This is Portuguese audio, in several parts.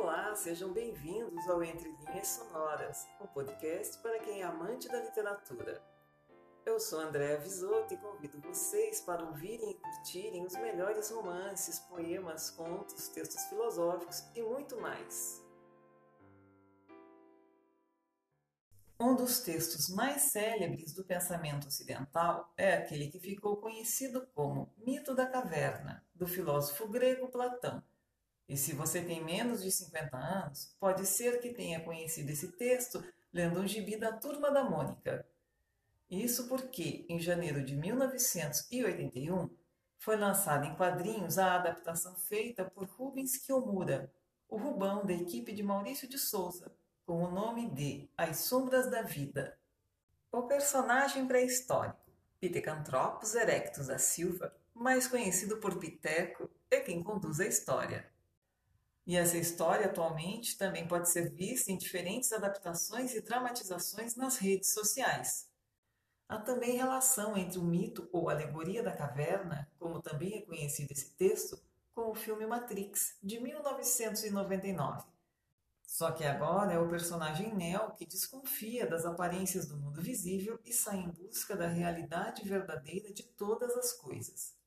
Olá, sejam bem-vindos ao Entre Linhas Sonoras, um podcast para quem é amante da literatura. Eu sou Andréa Visoto e convido vocês para ouvirem e curtirem os melhores romances, poemas, contos, textos filosóficos e muito mais. Um dos textos mais célebres do pensamento ocidental é aquele que ficou conhecido como Mito da Caverna, do filósofo grego Platão e se você tem menos de 50 anos, pode ser que tenha conhecido esse texto lendo um gibi da Turma da Mônica. Isso porque, em janeiro de 1981, foi lançada em quadrinhos a adaptação feita por Rubens Kiyomura, o Rubão da equipe de Maurício de Souza, com o nome de As Sombras da Vida. O personagem pré-histórico, Pithecanthropus erectus da Silva, mais conhecido por Piteco, é quem conduz a história. E essa história atualmente também pode ser vista em diferentes adaptações e dramatizações nas redes sociais. Há também relação entre o mito ou alegoria da caverna, como também é conhecido esse texto, com o filme Matrix, de 1999. Só que agora é o personagem Neo que desconfia das aparências do mundo visível e sai em busca da realidade verdadeira de todas as coisas.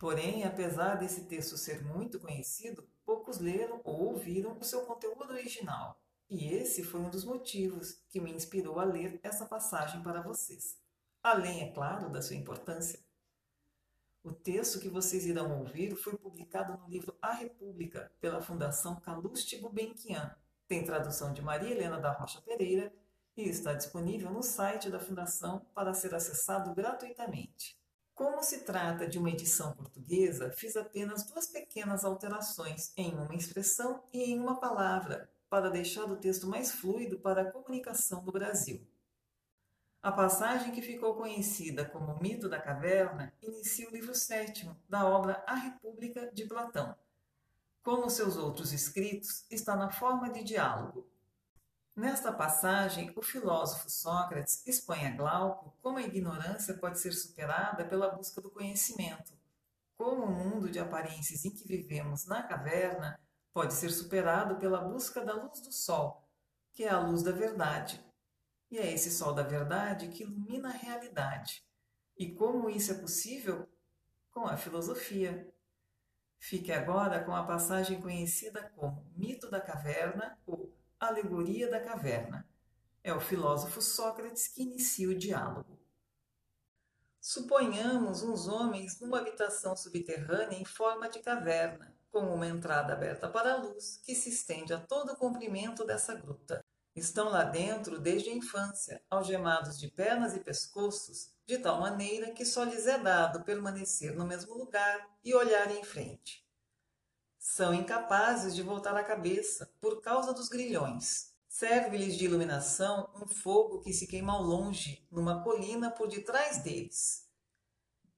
Porém, apesar desse texto ser muito conhecido, poucos leram ou ouviram o seu conteúdo original. E esse foi um dos motivos que me inspirou a ler essa passagem para vocês. Além, é claro, da sua importância. O texto que vocês irão ouvir foi publicado no livro A República, pela Fundação Calouste Gulbenkian. Tem tradução de Maria Helena da Rocha Pereira e está disponível no site da Fundação para ser acessado gratuitamente. Como se trata de uma edição portuguesa, fiz apenas duas pequenas alterações em uma expressão e em uma palavra, para deixar o texto mais fluido para a comunicação do Brasil. A passagem que ficou conhecida como Mito da Caverna inicia o livro sétimo da obra A República de Platão. Como seus outros escritos, está na forma de diálogo, Nesta passagem, o filósofo Sócrates expõe a Glauco como a ignorância pode ser superada pela busca do conhecimento, como o mundo de aparências em que vivemos na caverna pode ser superado pela busca da luz do sol, que é a luz da verdade. E é esse sol da verdade que ilumina a realidade. E como isso é possível? Com a filosofia. Fique agora com a passagem conhecida como Mito da Caverna ou Alegoria da Caverna. É o filósofo Sócrates que inicia o diálogo. Suponhamos uns homens numa habitação subterrânea em forma de caverna, com uma entrada aberta para a luz que se estende a todo o comprimento dessa gruta. Estão lá dentro desde a infância, algemados de pernas e pescoços, de tal maneira que só lhes é dado permanecer no mesmo lugar e olhar em frente são incapazes de voltar a cabeça por causa dos grilhões. Serve-lhes de iluminação um fogo que se queima ao longe, numa colina por detrás deles.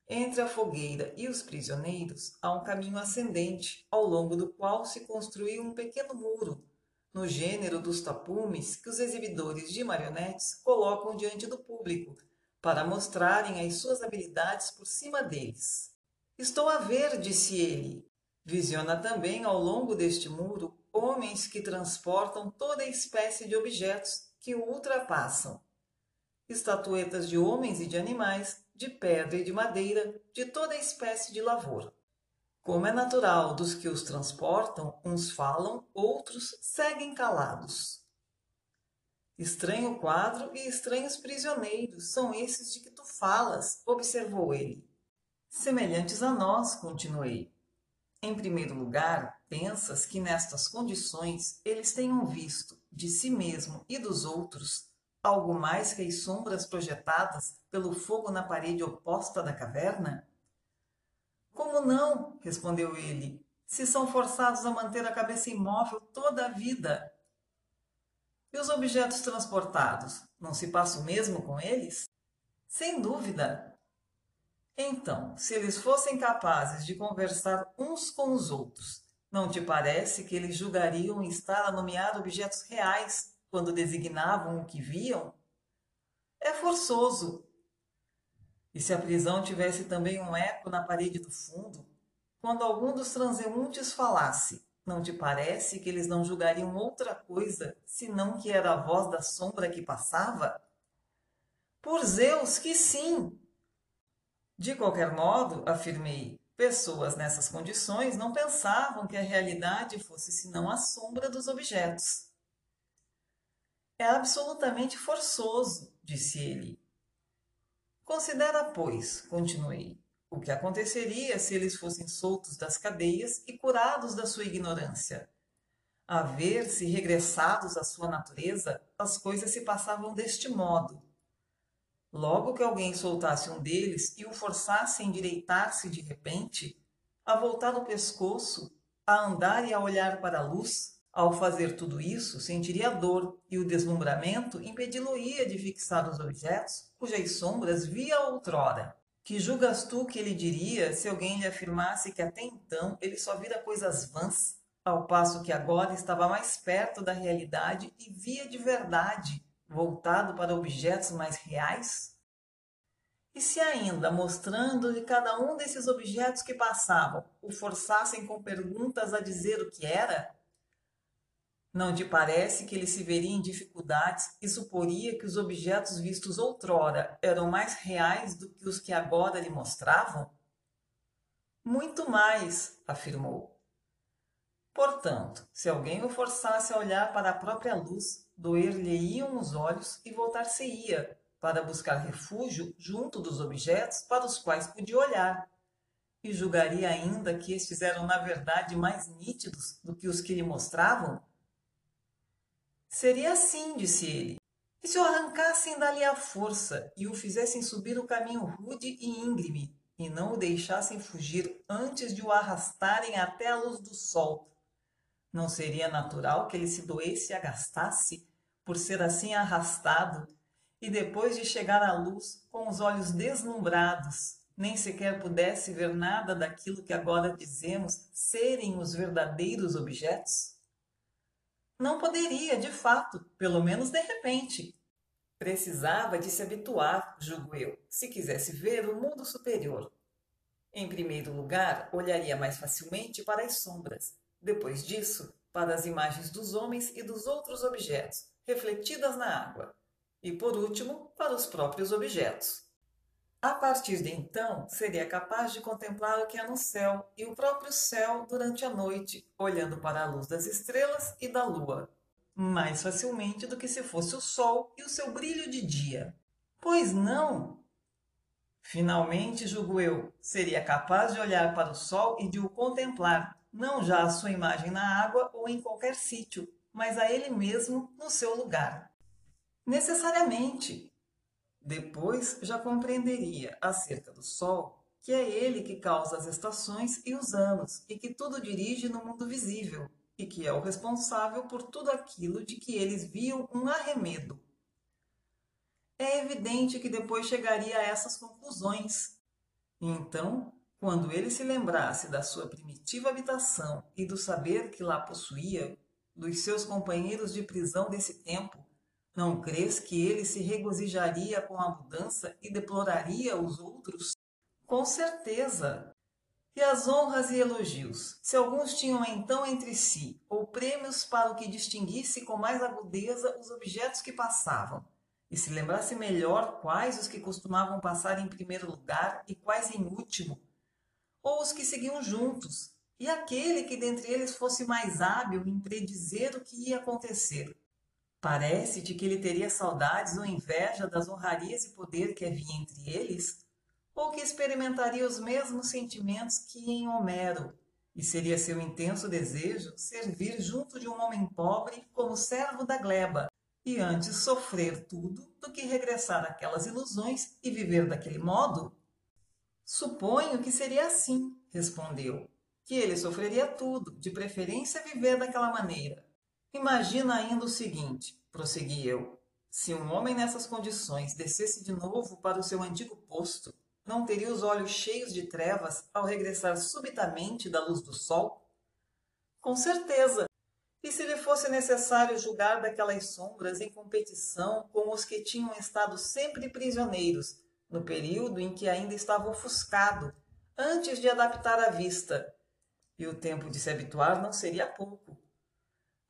Entre a fogueira e os prisioneiros há um caminho ascendente, ao longo do qual se construiu um pequeno muro, no gênero dos tapumes que os exibidores de marionetes colocam diante do público, para mostrarem as suas habilidades por cima deles. Estou a ver, disse ele, Visiona também ao longo deste muro homens que transportam toda espécie de objetos que o ultrapassam. Estatuetas de homens e de animais, de pedra e de madeira, de toda espécie de lavoura. Como é natural dos que os transportam, uns falam, outros seguem calados. Estranho quadro e estranhos prisioneiros são esses de que tu falas, observou ele. Semelhantes a nós, continuei. Em primeiro lugar, pensas que nestas condições eles tenham visto, de si mesmo e dos outros, algo mais que as sombras projetadas pelo fogo na parede oposta da caverna? Como não? respondeu ele, se são forçados a manter a cabeça imóvel toda a vida. E os objetos transportados, não se passa o mesmo com eles? Sem dúvida, então, se eles fossem capazes de conversar uns com os outros, não te parece que eles julgariam estar a nomear objetos reais quando designavam o que viam? É forçoso. E se a prisão tivesse também um eco na parede do fundo, quando algum dos transeuntes falasse, Não te parece que eles não julgariam outra coisa senão que era a voz da sombra que passava? Por Zeus, que sim! De qualquer modo, afirmei, pessoas nessas condições não pensavam que a realidade fosse senão a sombra dos objetos. É absolutamente forçoso, disse ele. Considera, pois, continuei, o que aconteceria se eles fossem soltos das cadeias e curados da sua ignorância. A ver-se regressados à sua natureza, as coisas se passavam deste modo Logo que alguém soltasse um deles e o forçasse a endireitar-se de repente, a voltar o pescoço, a andar e a olhar para a luz, ao fazer tudo isso, sentiria dor e o deslumbramento impedi-lo-ia de fixar os objetos cujas sombras via outrora. Que julgas tu que ele diria se alguém lhe afirmasse que até então ele só vira coisas vãs, ao passo que agora estava mais perto da realidade e via de verdade voltado para objetos mais reais? E se ainda, mostrando-lhe cada um desses objetos que passavam, o forçassem com perguntas a dizer o que era? Não te parece que ele se veria em dificuldades e suporia que os objetos vistos outrora eram mais reais do que os que agora lhe mostravam? Muito mais, afirmou. Portanto, se alguém o forçasse a olhar para a própria luz, doer-lhe-iam os olhos e voltar-se-ia para buscar refúgio junto dos objetos para os quais podia olhar, e julgaria ainda que estes eram na verdade mais nítidos do que os que lhe mostravam? Seria assim, disse ele, e se o arrancassem dali à força e o fizessem subir o caminho rude e íngreme, e não o deixassem fugir antes de o arrastarem até a luz do sol, não seria natural que ele se doesse e agastasse por ser assim arrastado, e depois de chegar à luz, com os olhos deslumbrados, nem sequer pudesse ver nada daquilo que agora dizemos serem os verdadeiros objetos? Não poderia, de fato, pelo menos de repente. Precisava de se habituar, julgo eu, se quisesse ver o mundo superior. Em primeiro lugar, olharia mais facilmente para as sombras. Depois disso, para as imagens dos homens e dos outros objetos, refletidas na água, e por último, para os próprios objetos. A partir de então, seria capaz de contemplar o que há no céu e o próprio céu durante a noite, olhando para a luz das estrelas e da lua, mais facilmente do que se fosse o sol e o seu brilho de dia. Pois não! Finalmente, julgo eu, seria capaz de olhar para o sol e de o contemplar, não já a sua imagem na água ou em qualquer sítio, mas a ele mesmo no seu lugar. Necessariamente. Depois já compreenderia acerca do Sol que é ele que causa as estações e os anos e que tudo dirige no mundo visível e que é o responsável por tudo aquilo de que eles viam um arremedo. É evidente que depois chegaria a essas conclusões. Então, quando ele se lembrasse da sua primitiva habitação e do saber que lá possuía, dos seus companheiros de prisão desse tempo, não crês que ele se regozijaria com a mudança e deploraria os outros? Com certeza. E as honras e elogios, se alguns tinham então entre si, ou prêmios para o que distinguisse com mais agudeza os objetos que passavam, e se lembrasse melhor quais os que costumavam passar em primeiro lugar e quais em último, ou os que seguiam juntos, e aquele que dentre eles fosse mais hábil em predizer o que ia acontecer. Parece-te que ele teria saudades ou inveja das honrarias e poder que havia entre eles? Ou que experimentaria os mesmos sentimentos que em Homero, e seria seu intenso desejo servir junto de um homem pobre como servo da gleba, e antes sofrer tudo do que regressar àquelas ilusões e viver daquele modo? Suponho que seria assim, respondeu que ele sofreria tudo, de preferência viver daquela maneira. Imagina ainda o seguinte, prossegui eu. Se um homem nessas condições descesse de novo para o seu antigo posto, não teria os olhos cheios de trevas ao regressar subitamente da luz do sol? Com certeza. E se lhe fosse necessário julgar daquelas sombras em competição com os que tinham estado sempre prisioneiros, no período em que ainda estava ofuscado, antes de adaptar a vista, e o tempo de se habituar não seria pouco.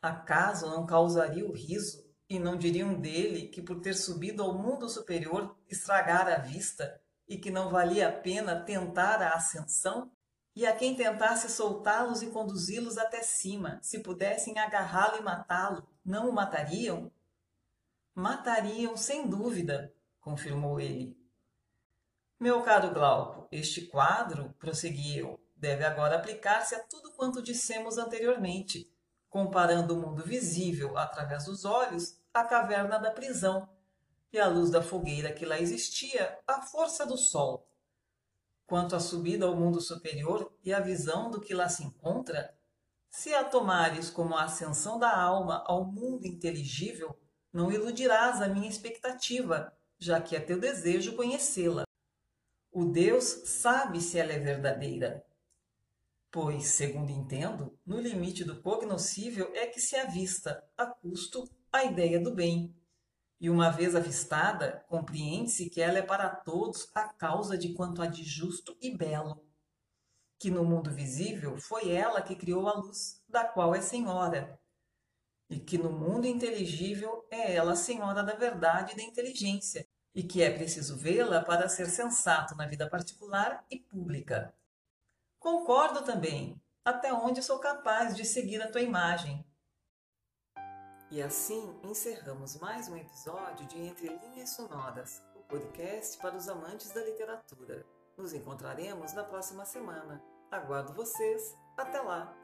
Acaso não causaria o riso e não diriam dele que por ter subido ao mundo superior estragara a vista e que não valia a pena tentar a ascensão? E a quem tentasse soltá-los e conduzi-los até cima, se pudessem agarrá-lo e matá-lo, não o matariam? Matariam, sem dúvida, confirmou ele. Meu caro Glauco, este quadro, prossegui eu, deve agora aplicar-se a tudo quanto dissemos anteriormente, comparando o mundo visível através dos olhos à caverna da prisão e à luz da fogueira que lá existia à força do sol. Quanto à subida ao mundo superior e à visão do que lá se encontra, se a tomares como a ascensão da alma ao mundo inteligível, não iludirás a minha expectativa, já que é teu desejo conhecê-la. O Deus sabe se ela é verdadeira. Pois, segundo entendo, no limite do cognoscível é que se avista, a custo, a ideia do bem. E uma vez avistada, compreende-se que ela é para todos a causa de quanto há de justo e belo. Que no mundo visível foi ela que criou a luz, da qual é senhora. E que no mundo inteligível é ela a senhora da verdade e da inteligência, e que é preciso vê-la para ser sensato na vida particular e pública. Concordo também, até onde sou capaz de seguir a tua imagem. E assim encerramos mais um episódio de Entre Linhas Sonoras, o podcast para os amantes da literatura. Nos encontraremos na próxima semana. Aguardo vocês. Até lá!